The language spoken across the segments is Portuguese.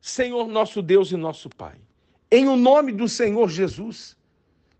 Senhor nosso Deus e nosso Pai, em o nome do Senhor Jesus,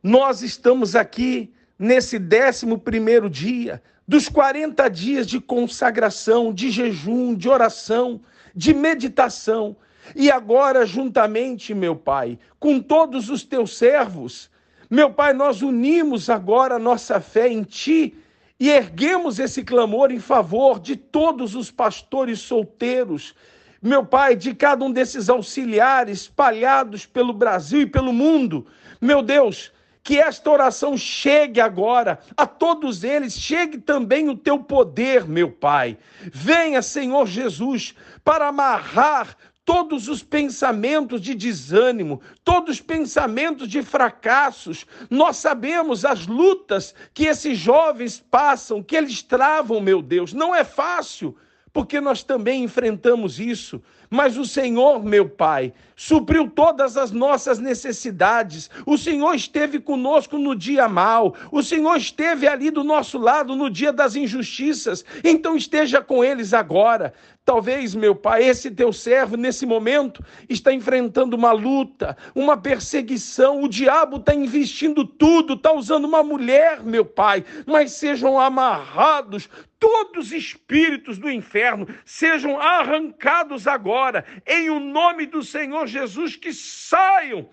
nós estamos aqui nesse décimo primeiro dia dos 40 dias de consagração, de jejum, de oração, de meditação. E agora, juntamente, meu Pai, com todos os teus servos, meu Pai, nós unimos agora nossa fé em Ti e erguemos esse clamor em favor de todos os pastores solteiros, meu Pai, de cada um desses auxiliares espalhados pelo Brasil e pelo mundo. Meu Deus, que esta oração chegue agora a todos eles, chegue também o teu poder, meu Pai. Venha, Senhor Jesus, para amarrar todos os pensamentos de desânimo, todos os pensamentos de fracassos. Nós sabemos as lutas que esses jovens passam, que eles travam, meu Deus. Não é fácil, porque nós também enfrentamos isso. Mas o Senhor, meu Pai, supriu todas as nossas necessidades. O Senhor esteve conosco no dia mal. O Senhor esteve ali do nosso lado no dia das injustiças. Então esteja com eles agora. Talvez, meu Pai, esse teu servo, nesse momento, está enfrentando uma luta, uma perseguição. O diabo está investindo tudo, está usando uma mulher, meu Pai. Mas sejam amarrados todos os espíritos do inferno, sejam arrancados agora, em o nome do Senhor Jesus, que saiam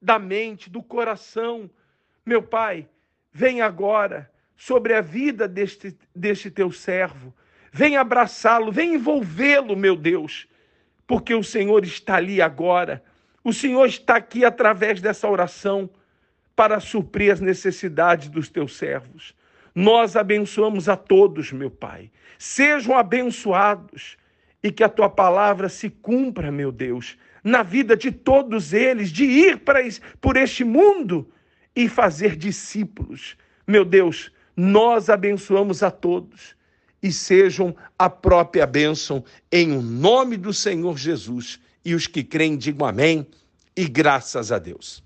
da mente, do coração. Meu Pai, vem agora sobre a vida deste, deste teu servo Vem abraçá-lo, vem envolvê-lo, meu Deus, porque o Senhor está ali agora. O Senhor está aqui através dessa oração para suprir as necessidades dos teus servos. Nós abençoamos a todos, meu Pai. Sejam abençoados e que a tua palavra se cumpra, meu Deus, na vida de todos eles, de ir para, por este mundo e fazer discípulos. Meu Deus, nós abençoamos a todos e sejam a própria bênção em o nome do Senhor Jesus. E os que creem digam amém e graças a Deus.